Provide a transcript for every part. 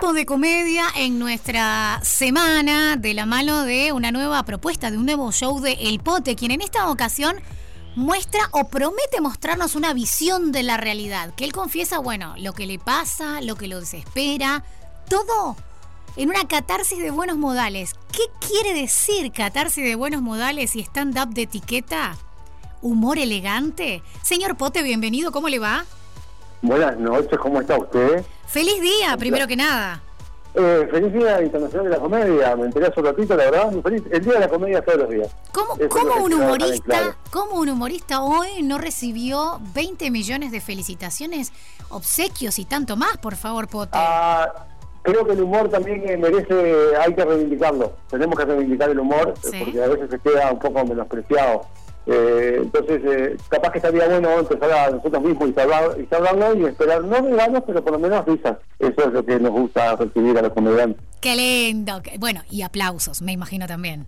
De comedia en nuestra semana de la mano de una nueva propuesta, de un nuevo show de El Pote, quien en esta ocasión muestra o promete mostrarnos una visión de la realidad, que él confiesa, bueno, lo que le pasa, lo que lo desespera, todo en una catarsis de buenos modales. ¿Qué quiere decir catarsis de buenos modales y stand-up de etiqueta? ¿Humor elegante? Señor Pote, bienvenido, ¿cómo le va? Buenas noches, ¿cómo está usted? Feliz día, primero que nada. Eh, feliz Día Internacional de la Comedia, me enteré hace un ratito, la verdad, muy feliz. El Día de la Comedia todos los días. ¿Cómo, un humorista, claro. cómo un humorista hoy no recibió 20 millones de felicitaciones, obsequios y tanto más, por favor, Pote? Ah, creo que el humor también eh, merece, hay que reivindicarlo. Tenemos que reivindicar el humor, Sí. porque a veces se queda un poco menospreciado. Eh, entonces, eh, capaz que estaría bueno empezar a nosotros mismos instalar- instalarlo y esperar, no regalos, pero por lo menos risas. Eso es lo que nos gusta recibir a los comediantes. Qué lindo. Bueno, y aplausos, me imagino también.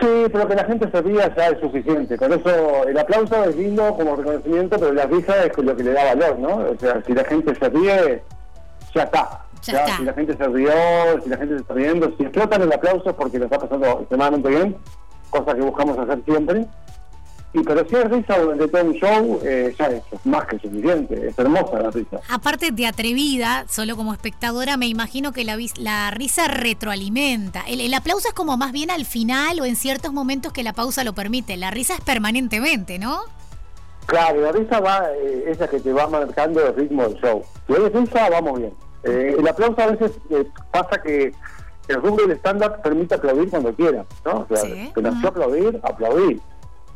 Sí, pero que la gente se ría ya es suficiente. Con eso el aplauso es lindo como reconocimiento, pero la risa es lo que le da valor, ¿no? O sea, si la gente se ríe, ya está. Ya está. Si la gente se rió, si la gente se está riendo, si explotan el aplauso porque lo está pasando extremadamente bien, cosa que buscamos hacer siempre. Y pero si hay risa durante todo un show, eh, ya es más que suficiente. Es hermosa la risa. Aparte de atrevida, solo como espectadora, me imagino que la, la risa retroalimenta. El, el aplauso es como más bien al final o en ciertos momentos que la pausa lo permite. La risa es permanentemente, ¿no? Claro, la risa va, eh, es la que te va marcando el ritmo del show. Si hay risa, vamos bien. Eh, el aplauso a veces eh, pasa que el rubro del stand-up permite aplaudir cuando quiera, ¿no? O sea, Sí. te nació aplaudir, aplaudir.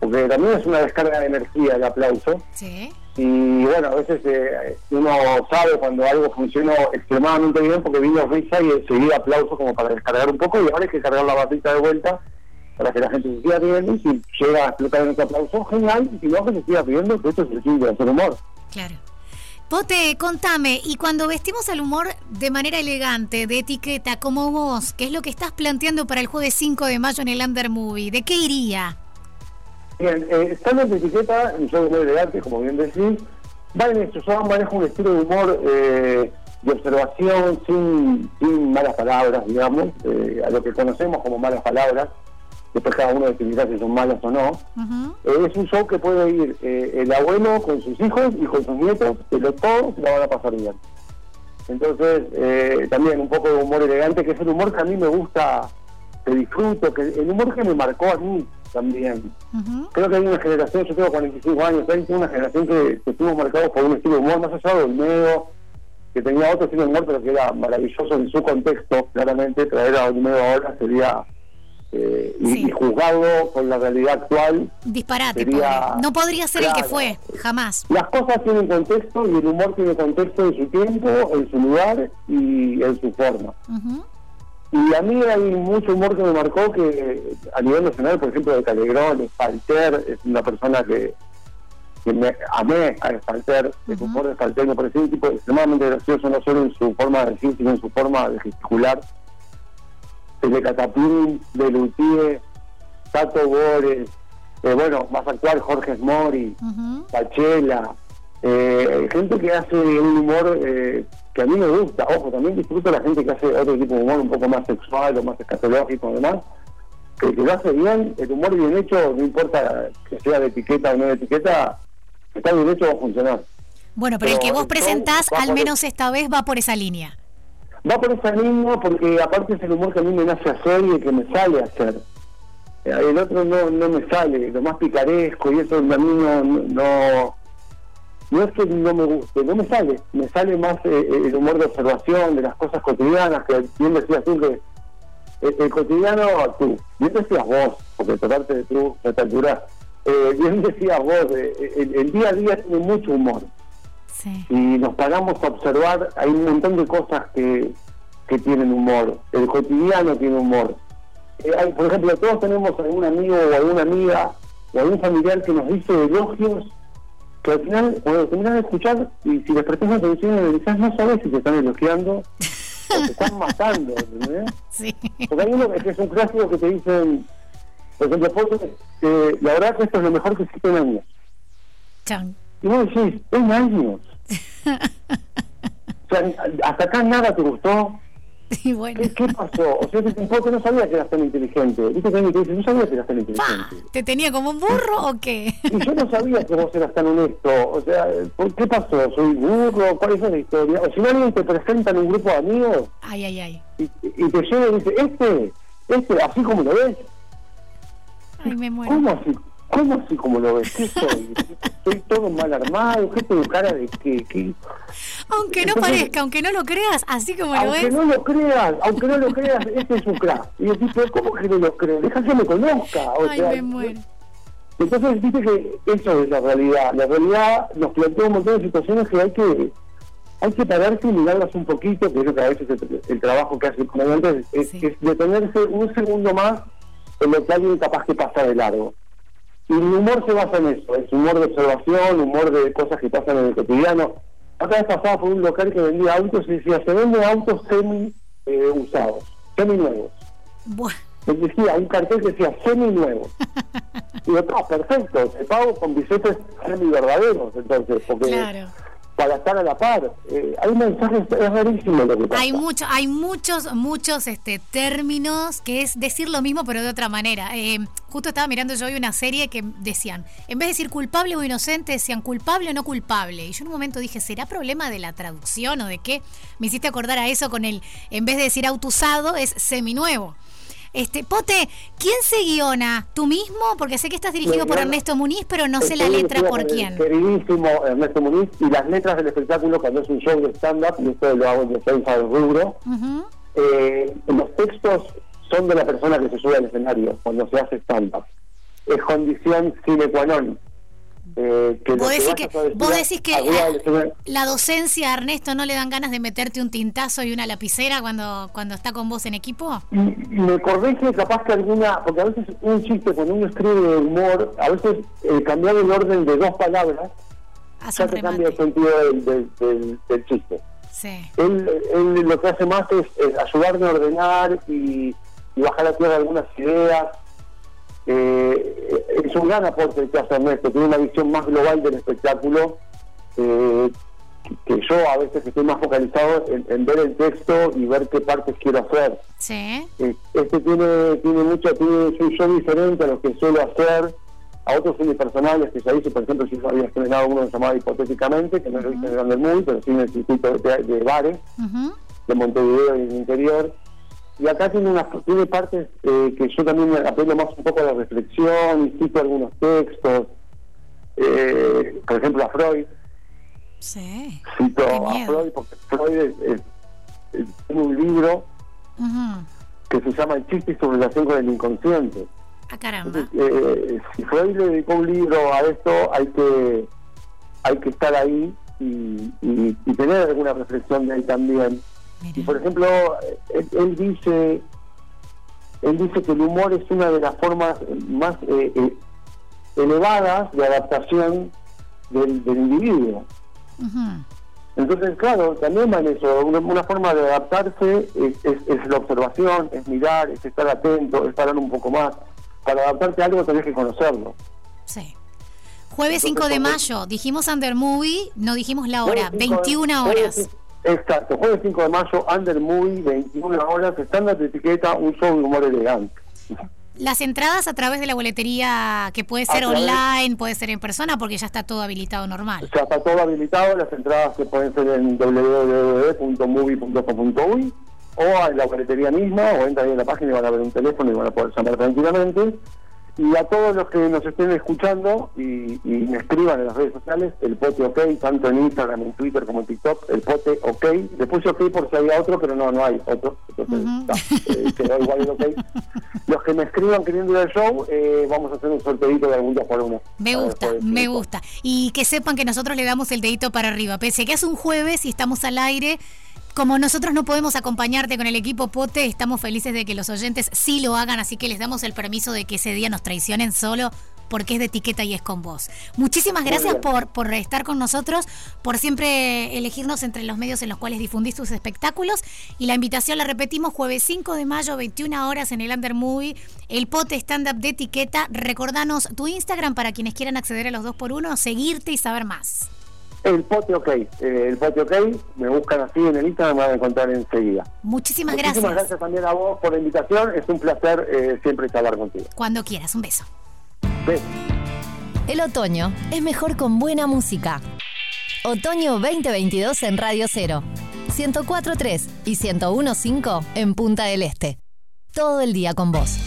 Porque también es una descarga de energía el aplauso. Sí. Y bueno, a veces eh, uno sabe cuando algo funcionó extremadamente bien porque vino risa y seguía aplauso como para descargar un poco y ahora hay que cargar la barrita de vuelta para que la gente se siga riendo y si llega a explotar en aplauso, genial, y si no, que se siga riendo, que esto es el fin de hacer humor. Claro. Pote, contame, y cuando vestimos al humor de manera elegante, de etiqueta, como vos, ¿qué es lo que estás planteando para el jueves 5 de mayo en el Under Movie? ¿De qué iría? Bien, eh, estando en etiqueta, yo muy elegante, como bien decís, va en esto, yo manejo un estilo de humor eh, de observación sin, sin malas palabras, digamos, eh, a lo que conocemos como malas palabras, después cada uno decidirá si son malas o no. Eh, es un show que puede ir eh, el abuelo con sus hijos y con sus nietos, pero todos la van a pasar bien. Entonces, eh, también un poco de humor elegante, que es el humor que a mí me gusta, que disfruto, que el humor que me marcó a mí también. Creo que hay una generación, yo tengo 45 años, hay una generación que, que estuvimos marcados por un estilo de humor, más allá del Olmedo, que tenía otro estilo de humor, pero que era maravilloso en su contexto, claramente, traer a Olmedo ahora sería, eh, y, Sí. y juzgarlo con la realidad actual, Disparate, Sería-. No podría ser el que fue, jamás. Las cosas tienen contexto y el humor tiene contexto en su tiempo, en su lugar y en su forma. Y a mí hay mucho humor que me marcó que a nivel nacional, por ejemplo, de Calegrón, Spalter, es una persona que, que me amé a Spalter, el Ujú. humor de Spalter me pareció un tipo extremadamente gracioso, no solo en su forma de decir, sino en su forma de gesticular. De Catapín, de Lutier, Tato Bores, eh, bueno, más actual Jorge Mori, Ujú. Pachela, eh, gente que hace un humor eh, que a mí me gusta. Ojo, también disfruto la gente que hace otro tipo de humor un poco más sexual o más escatológico, además. Que, que lo hace bien, el humor bien hecho, no importa que sea de etiqueta o no de etiqueta, que está bien hecho va a funcionar. Bueno, pero el que vos el presentás, al menos esta vez, va por esa línea. Va por esa línea porque aparte es el humor que a mí me nace hacer y el que me sale a hacer. Eh, El otro no, no me sale, lo más picaresco y eso a mí no, no, no es que no me guste, no me sale, me sale más eh, el humor de observación, de las cosas cotidianas, que bien decías tú que el, el cotidiano, tú, bien decías vos, porque tratarte de tú, altura, eh, bien decías vos, eh, el, el día a día tiene mucho humor Sí. y nos paramos a observar, hay un montón de cosas que, que tienen humor. El cotidiano tiene humor. Eh, hay, por ejemplo, todos tenemos algún amigo o alguna amiga o algún familiar que nos dice elogios que al final, cuando terminas de escuchar, y si les prestas atención, quizás no sabes si te están elogiando o te están matando. ¿entendés? Sí. Porque hay uno que es un clásico que te dicen, por ejemplo, la verdad que esto es lo mejor que existe en años. Chan. Y vos decís, en años. O sea, hasta acá nada te gustó, Y bueno. ¿Qué, qué pasó? O sea, un poco no sabía que eras tan inteligente. ¿Viste que dice, no sabía que eras tan inteligente? ¿Te tenía como un burro o qué? Y yo no sabía que vos eras tan honesto. O sea, ¿por ¿qué pasó? ¿Soy burro? ¿Cuál es la historia? O si alguien te presenta en un grupo de amigos Ay, ay, ay. y, y te lleva y dice, este, este, así como lo ves. Ay, me muero. ¿Cómo así? ¿Cómo así como lo ves? ¿Qué soy? ¿Estoy todo mal armado? ¿Qué tengo cara de qué? ¿Qué? Aunque no parezca, aunque no lo creas, así como lo Aunque ves. no lo creas, aunque no lo creas, este es un crack. Y decís, pero ¿cómo que no lo crees? Deja que me conozca. O Ay, sea, me muero. Entonces, viste que eso es la realidad. La realidad nos plantea un montón de situaciones que hay que hay que pararse y mirarlas un poquito, que lo que a veces el, el trabajo que hace el comandante es, Sí. es detenerse un segundo más en lo que alguien capaz que pasa de largo. Y el humor se basa en eso, es humor de observación, humor de cosas que pasan en el cotidiano. Otra vez pasaba por un local que vendía autos y decía, se venden autos semi eh, usados, semi nuevos. Bueno, decía, un cartel que decía semi nuevo. y yo, no, perfecto, te pago con billetes semi verdaderos, entonces, porque claro. Para estar a la par. Eh, hay mensajes, es rarísimo lo que pasa. Hay mucho, hay muchos, muchos este términos que es decir lo mismo pero de otra manera. Eh, justo estaba mirando yo hoy una serie que decían, en vez de decir culpable o inocente, decían culpable o no culpable. Y yo en un momento dije, ¿será problema de la traducción o de qué? Me hiciste acordar a eso con el, en vez de decir auto usado, es seminuevo. Este, Pote, ¿quién se guiona? ¿Tú mismo? Porque sé que estás dirigido por Ernesto Muniz, pero no sé la letra por quién. Queridísimo Ernesto Muniz y las letras del espectáculo cuando es un show de stand-up, y esto lo hago en defensa del rubro, eh, los textos son de la persona que se sube al escenario cuando se hace stand-up. Es condición sine qua non. Eh, que Vos decís que, vos decís que escenario- la docencia, Ernesto, no le dan ganas de meterte un tintazo y una lapicera cuando, cuando está con vos en equipo? Me corrige capaz que alguna, porque a veces un chiste cuando uno escribe de humor, a veces eh, cambiar el orden de dos palabras Hace ya te cambia el sentido del, del, del- del chiste. Sí. Él, él lo que hace más es, es ayudarme a ordenar y, y bajar a tierra algunas ideas. Eh, es un gran aporte el que hace Ernesto, tiene una visión más global del espectáculo eh, que yo a veces estoy más focalizado en, en ver el texto y ver qué partes quiero hacer. Sí. Eh, Este tiene tiene mucho, tiene un show diferente a lo que suelo hacer, a otros unipersonales que ya hice, por ejemplo, si yo había estrenado uno llamado Hipotéticamente, que no lo hice en Grande Muy, pero sí en el circuito de, de bares de Montevideo y del interior. Y acá tiene unas tiene partes eh, que yo también apelo más un poco a la reflexión y cito algunos textos, eh, por ejemplo a Freud, Sí. cito a. Freud porque Freud tiene un libro que se llama El chiste y su relación con el inconsciente. Ah, caramba. Entonces, eh, si Freud le dedicó un libro a esto, hay que hay que estar ahí y, y- y tener alguna reflexión de él también. Y por ejemplo, él, él dice él dice que el humor es una de las formas más eh, eh, elevadas de adaptación del, del individuo. Entonces, claro, también van eso, una, una forma de adaptarse es, es- es la observación, es mirar, es estar atento, es parar un poco más. Para adaptarte a algo tenés que conocerlo. Sí. Jueves Entonces, 5 de mayo, dijimos Under Movie, no dijimos la hora, Jueves cinco de- 21 jueves horas. Exacto, jueves 5 de mayo, Under Movie, 21 horas, estándar de etiqueta, un show de humor elegante. Las entradas a través de la boletería, que puede ser través- online, puede ser en persona, porque ya está todo habilitado normal. Ya está todo habilitado, las entradas se pueden ser en www.movie.com.uy o en la boletería misma, o entran ahí en la página y van a ver un teléfono y van a poder llamar tranquilamente. Y a todos los que nos estén escuchando y, y me escriban en las redes sociales, el pote ok, tanto en Instagram, en Twitter como en TikTok, el pote ok. Le puse ok por si había otro, pero no, no hay otro. Entonces, está, eh, quedó igual el ok. Los que me escriban queriendo ir al show, eh, vamos a hacer un sorteito de algún día por uno. Me ver, gusta, me gusta. Y que sepan que nosotros le damos el dedito para arriba. Pese a que es un jueves y estamos al aire, como nosotros no podemos acompañarte con el equipo Pote, estamos felices de que los oyentes sí lo hagan, así que les damos el permiso de que ese día nos traicionen solo porque es de etiqueta y es con vos. Muchísimas gracias por, por estar con nosotros, por siempre elegirnos entre los medios en los cuales difundís tus espectáculos. Y la invitación la repetimos jueves 5 de mayo, 21 horas en el Under Movie, el pote stand-up de etiqueta. Recordanos tu Instagram para quienes quieran acceder a los dos por uno, seguirte y saber más. El Pote OK, eh, el Pote OK, me buscan así en el Instagram, me van a encontrar enseguida. Muchísimas, Muchísimas gracias. también a vos por la invitación, es un placer eh, siempre charlar contigo. Cuando quieras, un beso. Beso. El otoño es mejor con buena música. Otoño 2022 en Radio 0. 104.3 y 101.5 en Punta del Este. Todo el día con vos.